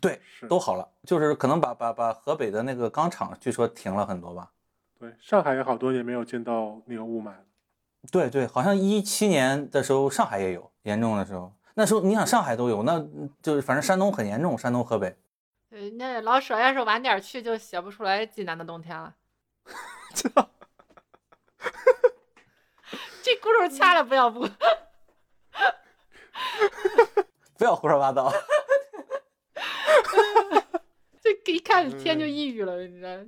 对，是都好了，就是可能把把把河北的那个钢厂据说停了很多吧，对，上海也好多年没有见到那个雾霾了。对对，好像一七年的时候上海也有严重的时候，那时候你想上海都有，那就是反正山东很严重，山东河北，对，那老舍要是晚点去，就写不出来济南的冬天了。这轱辘掐了不要不。不要胡说八道。这一看天就抑郁了，你知道？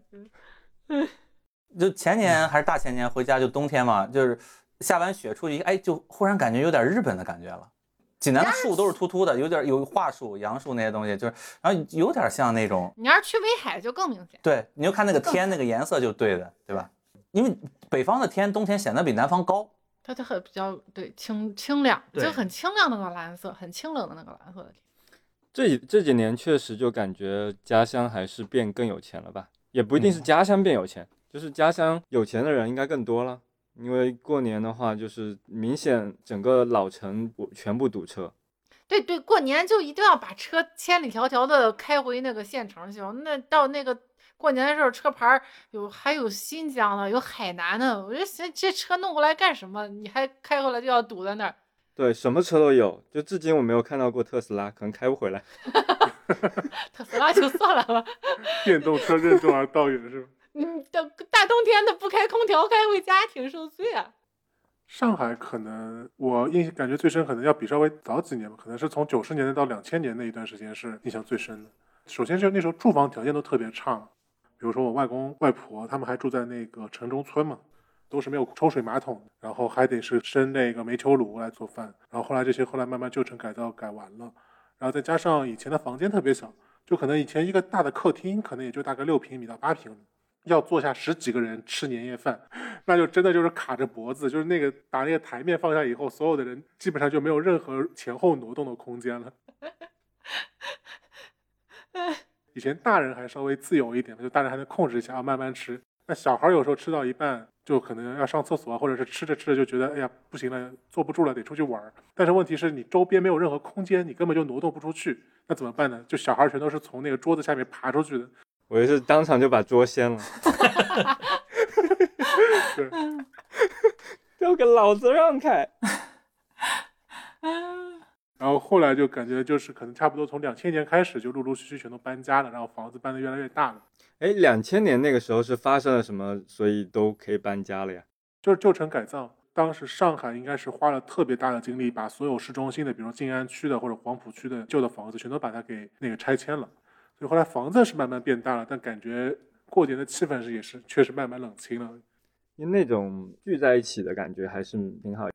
就前年还是大前年回家就冬天嘛，就是下完雪出去，哎，就忽然感觉有点日本的感觉了。济南的树都是秃秃的，有点有桦树、杨树那些东西，就是然后有点像那种，你要是去威海就更明显。对，你就看那个天那个颜色就对的，对吧？因为北方的天冬天显得比南方高，它它很比较对清清亮，就很清亮的那个蓝色，很清冷的那个蓝色的天。这几这几年确实就感觉家乡还是变更有钱了吧？也不一定是嗯家乡变有钱，就是家乡有钱的人应该更多了。因为过年的话，就是明显整个老城全部堵车。对对，过年就一定要把车千里迢迢的开回那个县城去。那到那个过年的时候，车牌儿有还有新疆的，有海南的。我觉得这这车弄过来干什么？你还开回来就要堵在那儿。对，什么车都有，就至今我没有看到过特斯拉，可能开不回来。特斯拉就算了吧，电动车任重而道远是吧？嗯，大大冬天的不开空调开回家挺受罪啊。上海可能我印象感觉最深，可能要比稍微早几年吧，可能是从九十年代到两千年那一段时间是印象最深的。首先是那时候住房条件都特别差，比如说我外公外婆他们还住在那个城中村嘛，都是没有抽水马桶，然后还得是生那个煤球炉来做饭，然后后来这些后来慢慢旧城改造改完了，然后再加上以前的房间特别小，就可能以前一个大的客厅可能也就大概六平米到八平米，要坐下十几个人吃年夜饭，那就真的就是卡着脖子，就是那个把那个台面放下以后，所有的人基本上就没有任何前后挪动的空间了。以前大人还稍微自由一点，就大人还能控制一下啊，慢慢吃。那小孩有时候吃到一半，就可能要上厕所啊，或者是吃着吃着就觉得，哎呀，不行了，坐不住了，得出去玩儿。但是问题是你周边没有任何空间，你根本就挪动不出去，那怎么办呢？就小孩全都是从那个桌子下面爬出去的。我也是当场就把桌掀了，对，要给老子让开！然后后来就感觉就是可能差不多从两千年开始就陆陆续续全都搬家了，然后房子搬得越来越大了。哎，两千年那个时候是发生了什么，所以都可以搬家了呀？就是旧城改造。当时上海应该是花了特别大的精力，把所有市中心的，比如静安区的或者黄浦区的旧的房子，全都把它给那个拆迁了。所以后来房子是慢慢变大了，但感觉过年的气氛是也是确实慢慢冷清了。因为那种聚在一起的感觉还是挺好。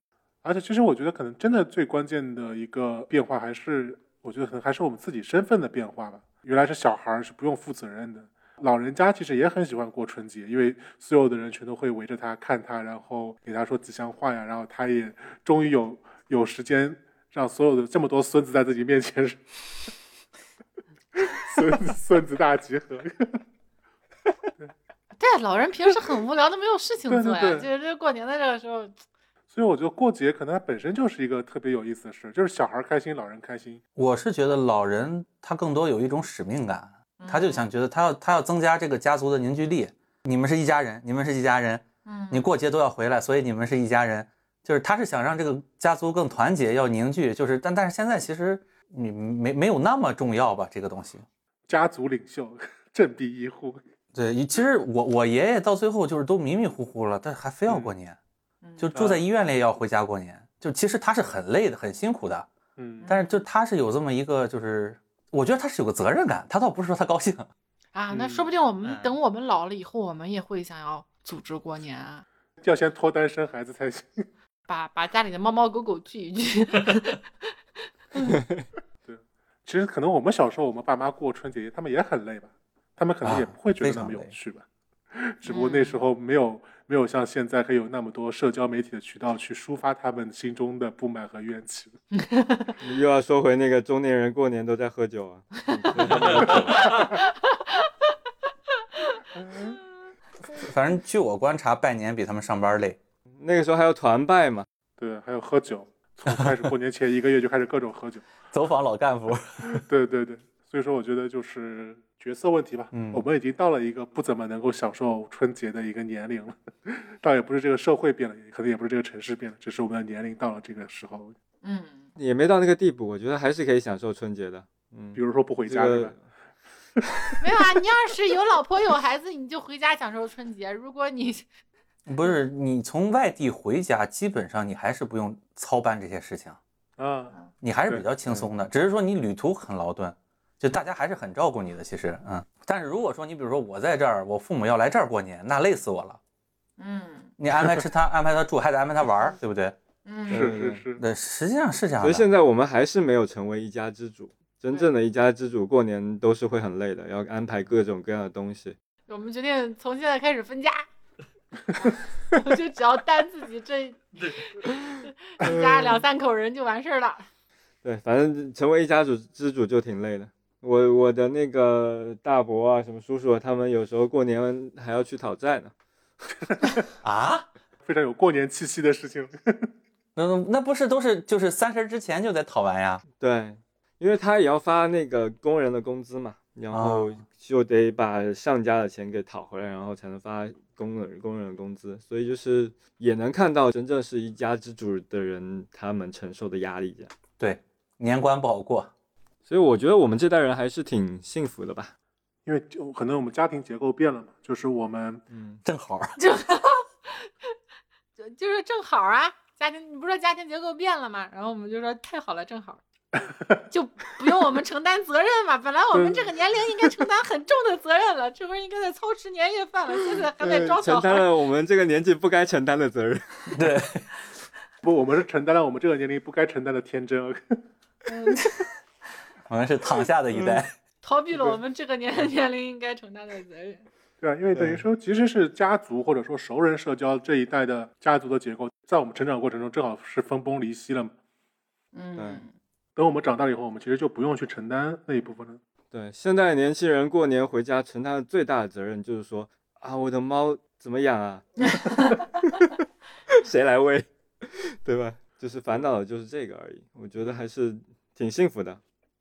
而且其实我觉得可能真的最关键的一个变化，还是我觉得可能还是我们自己身份的变化吧。原来是小孩儿是不用负责任的，老人家其实也很喜欢过春节，因为所有的人全都会围着他看他，然后给他说吉祥话呀，然后他也终于有有时间让所有的这么多孙子在自己面前，孙子孙子大集合。对，老人平时很无聊，都没有事情做呀。对就是这过年的这个时候，所以我觉得过节可能它本身就是一个特别有意思的事，就是小孩开心，老人开心。我是觉得老人他更多有一种使命感，他就嗯想觉得他要他要增加这个家族的凝聚力。你们是一家人，你们是一家人，嗯，你过节都要回来，所以你们是一家人。就是他是想让这个家族更团结，要凝聚。就是但但是现在其实你没没有那么重要吧，这个东西。家族领袖，振臂一呼。对，其实我我爷爷到最后就是都迷迷糊糊了，但还非要过年，嗯就住在医院里也要回家过年。就其实他是很累的，很辛苦的，嗯，但是就他是有这么一个，就是我觉得他是有个责任感，他倒不是说他高兴。啊，那嗯说不定我们嗯等我们老了以后，我们也会想要组织过年啊？要先脱单生孩子才行。把把家里的猫猫狗狗聚一聚。其实可能我们小时候，我们爸妈过春节，他们也很累吧，他们可能也啊不会觉得那么有趣吧。只不过那时候没有没有像现在可以有那么多社交媒体的渠道去抒发他们心中的不满和怨气。你又要说回那个中年人过年都在喝酒啊。反正据我观察，拜年比他们上班累。那个时候还有团拜嘛，对，还有喝酒，从开始过年前一个月就开始各种喝酒。走访老干部，对对对，所以说我觉得就是角色问题吧。嗯我们已经到了一个不怎么能够享受春节的一个年龄了，倒也不是这个社会变了，可能也不是这个城市变了，只是我们的年龄到了这个时候。嗯，也没到那个地步，我觉得还是可以享受春节的。嗯比，如说不回家是吧个？没有啊，你要是有老婆有孩子，你就回家享受春节。如果你不是你从外地回家，基本上你还是不用操办这些事情，嗯，你还是比较轻松的。只是说你旅途很劳顿，就大家还是很照顾你的。其实，嗯，但是如果说你比如说我在这儿，我父母要来这儿过年，那累死我了。嗯你安排吃他，安排他住，还得安排他玩儿，对不对？嗯是是是，对，实际上是这样。所以现在我们还是没有成为一家之主。真正的一家之主，过年都是会很累的，要安排各种各样的东西。我们决定从现在开始分家，我就只要担自己这一家 两三口人就完事儿了。对，反正成为一家主之主就挺累的。我我的那个大伯啊，什么叔叔啊，他们有时候过年还要去讨债呢。啊，非常有过年气息的事情。那那不是都是就是三十之前就得讨完呀？对，因为他也要发那个工人的工资嘛，然后啊就得把上家的钱给讨回来，然后才能发工人工人的工资。所以就是也能看到真正是一家之主的人他们承受的压力这样。对，年关不好过。所以我觉得我们这代人还是挺幸福的吧。因为就可能我们家庭结构变了嘛，就是我们嗯，正好儿，就就就是正好啊，家庭你不是说家庭结构变了吗？然后我们就说太好了，正好。就不用我们承担责任嘛。本来我们这个年龄应该承担很重的责任了，这会儿应该在操持年夜饭了，现在还在呃装小孩承担。了我们这个年纪不该承担的责任。对，不，我们是承担了我们这个年龄不该承担的天真。嗯我们是躺下的一代。逃避了我们这个年年龄应该承担的责任。对啊，因为等于说其实是家族或者说熟人社交这一代的家族的结构，在我们成长过程中正好是分崩离析了嘛。嗯，等我们长大了以后，我们其实就不用去承担那一部分了。对，现在年轻人过年回家承担的最大的责任就是说啊，我的猫怎么养啊？谁来喂？对吧？就是烦恼的就是这个而已。我觉得还是挺幸福的。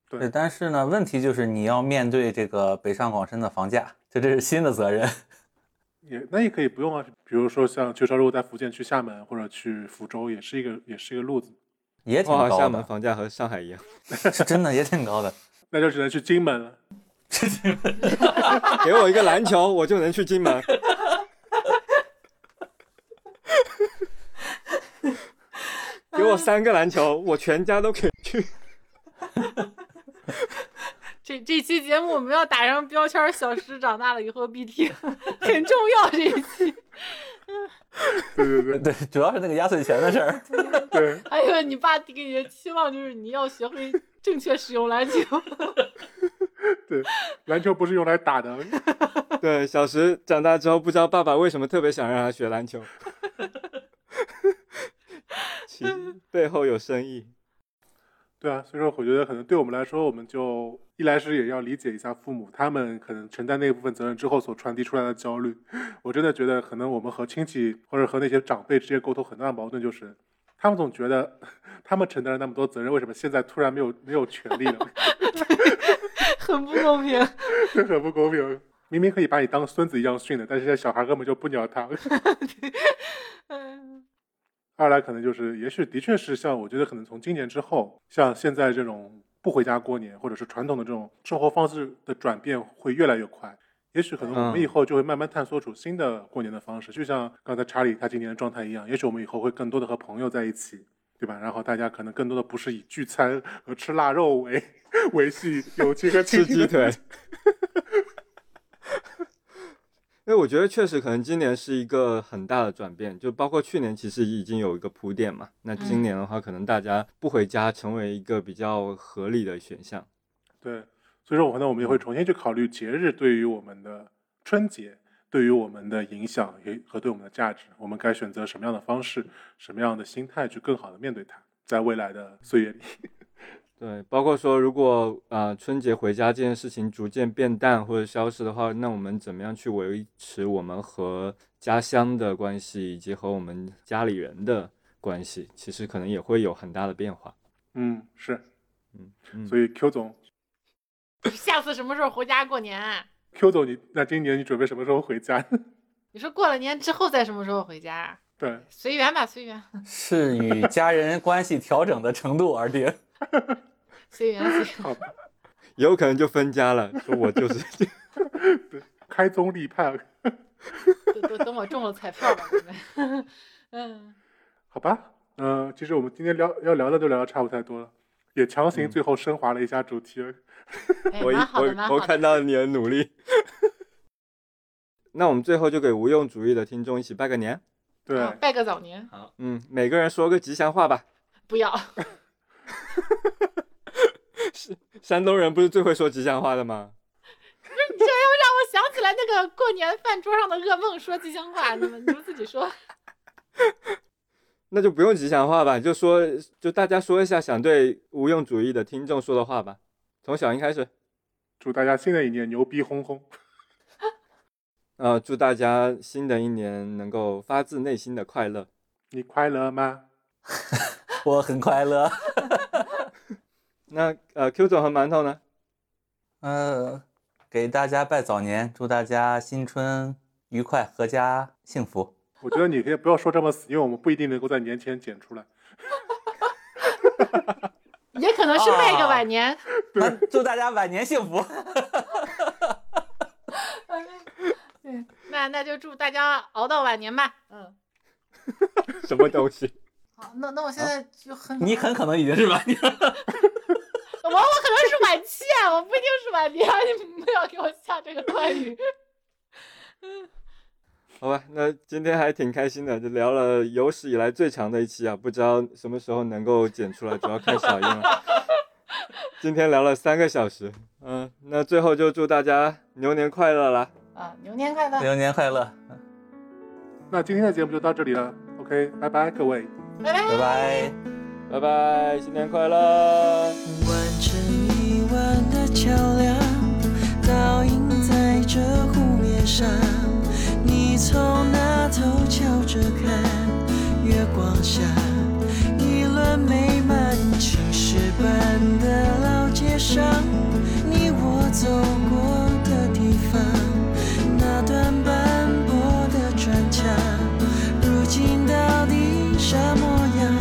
对，但是呢，问题就是你要面对这个北上广深的房价，就这是新的责任。也那也可以不用啊，比如说像秋招如果在福建去厦门或者去福州，也是一个也是一个路子，哇，也挺高厦门的，房价和上海一样。是真的也挺高的。那就只能去金门了。金 门给我一个篮球，我就能去金门。给我三个篮球，我全家都可以去。这这期节目我们要打上标签，小石长大了以后必听，很重要。这一期，对对对对，主要是那个压岁钱的事儿。对，还有你爸给你的期望就是你要学会正确使用篮球。对篮球不是用来打的。对，小时长大之后不知道爸爸为什么特别想让他学篮球，其背后有深意。对啊，所以说我觉得可能对我们来说，我们就一来是也要理解一下父母，他们可能承担那部分责任之后所传递出来的焦虑。我真的觉得，可能我们和亲戚或者和那些长辈之间沟通很大的矛盾就是，他们总觉得他们承担了那么多责任，为什么现在突然没有没有权利了？很不公平。这 很不公平。明明可以把你当孙子一样训的，但是现在小孩根本就不鸟他。嗯二来可能就是，也许的确是像我觉得可能从今年之后，像现在这种不回家过年，或者是传统的这种生活方式的转变会越来越快。也许可能我们嗯以后就会慢慢探索出新的过年的方式，就像刚才查理他今年的状态一样，也许我们以后会更多的和朋友在一起，对吧？然后大家可能更多的不是以聚餐和吃腊肉为 维系友情和亲吃鸡腿。哎，我觉得确实可能今年是一个很大的转变，就包括去年其实已经有一个铺垫嘛。那今嗯年的话，可能大家不回家成为一个比较合理的选项。对，所以说我可能我们也会重新去考虑节日对于我们的春节对于我们的影响也和对我们的价值，我们该选择什么样的方式、什么样的心态去更好的面对它，在未来的岁月里。对，包括说，如果啊、呃春节回家这件事情逐渐变淡或者消失的话，那我们怎么样去维持我们和家乡的关系，以及和我们家里人的关系，其实可能也会有很大的变化。嗯，是。嗯嗯，所以 Q 总 下次什么时候回家过年啊？，Q 总你那今年你准备什么时候回家？你说过了年之后再什么时候回家啊？对，随缘吧，随缘，是与家人关系调整的程度而定。随缘，随缘。好吧，以后可能就分家了，说我就是 开宗立派，等等等我中了彩票吧，我们。嗯，好吧。嗯、其实我们今天聊要聊的都聊的差不太多了，也强行最后升华了一下主题。哎，我我我。看到你的努力。那我们最后就给无用主义的听众一起拜个年。对，啊拜个早年，好嗯，每个人说个吉祥话吧。不要。山东人不是最会说吉祥话的吗？你这又让我想起来那个过年饭桌上的噩梦，说吉祥话，你们 你们自己说。那就不用吉祥话吧，就说，就大家说一下想对无用主义的听众说的话吧。从小英开始，祝大家新的一年牛逼哄哄。呃，祝大家新的一年能够发自内心的快乐。你快乐吗？我很快乐。那呃，Q 总和馒头呢？呃，给大家拜早年，祝大家新春愉快，阖家幸福。我觉得你可以不要说这么死，因为我们不一定能够在年前剪出来。也可能是拜个晚年。那 祝大家晚年幸福。对，那那就祝大家熬到晚年吧。嗯，什么东西？好，那那我现在就很，你很可能已经是晚年了。我我可能是晚期啊，我不一定是晚年，你不要给我下这个断语。好吧，那今天还挺开心的，就聊了有史以来最长的一期啊，不知道什么时候能够剪出来，主要看小英了。今天聊了三个小时，嗯，那最后就祝大家牛年快乐啦！啊，牛年快乐，牛年快乐，那今天的节目就到这里了，OK，拜拜，各位。拜拜。拜拜。拜拜，新年快乐！弯的桥梁，倒映在这湖面上。你从那头瞧着看，月光下，一轮美满青石板的老街上，你我走过的地方，那段斑驳的砖墙，如今到底啥模样？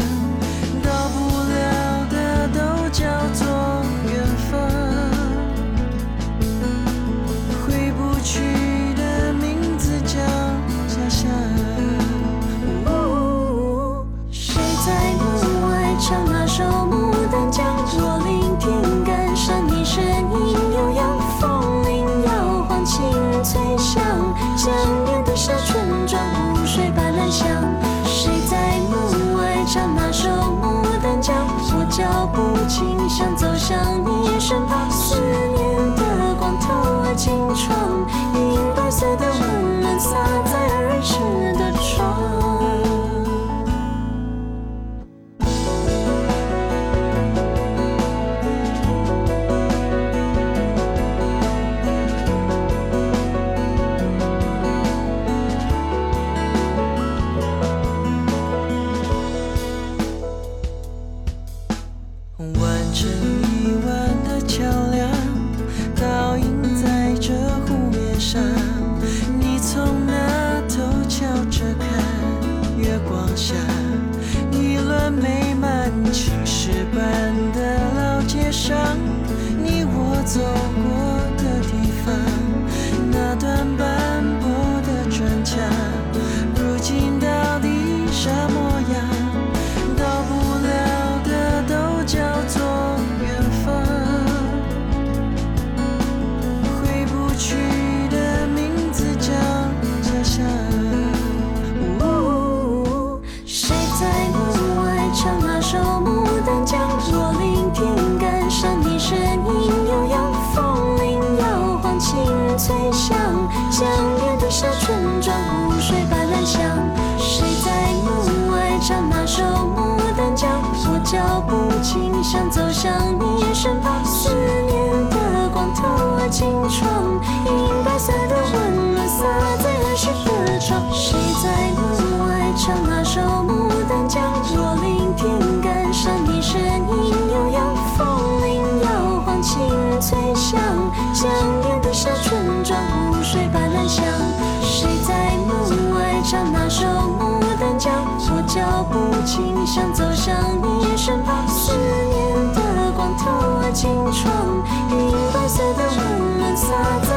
走向你身旁。思念的光透过金窗，银白色的温暖洒在儿时的床。谁在门外唱那首《牡丹江》？若聆听感伤，你声音悠扬，风铃摇晃，清脆响。江边的小村庄，湖水般蓝香。谁在门外唱那首《牡丹江》？我脚步轻响，走向你身旁。透了青春，银白色的温暖洒。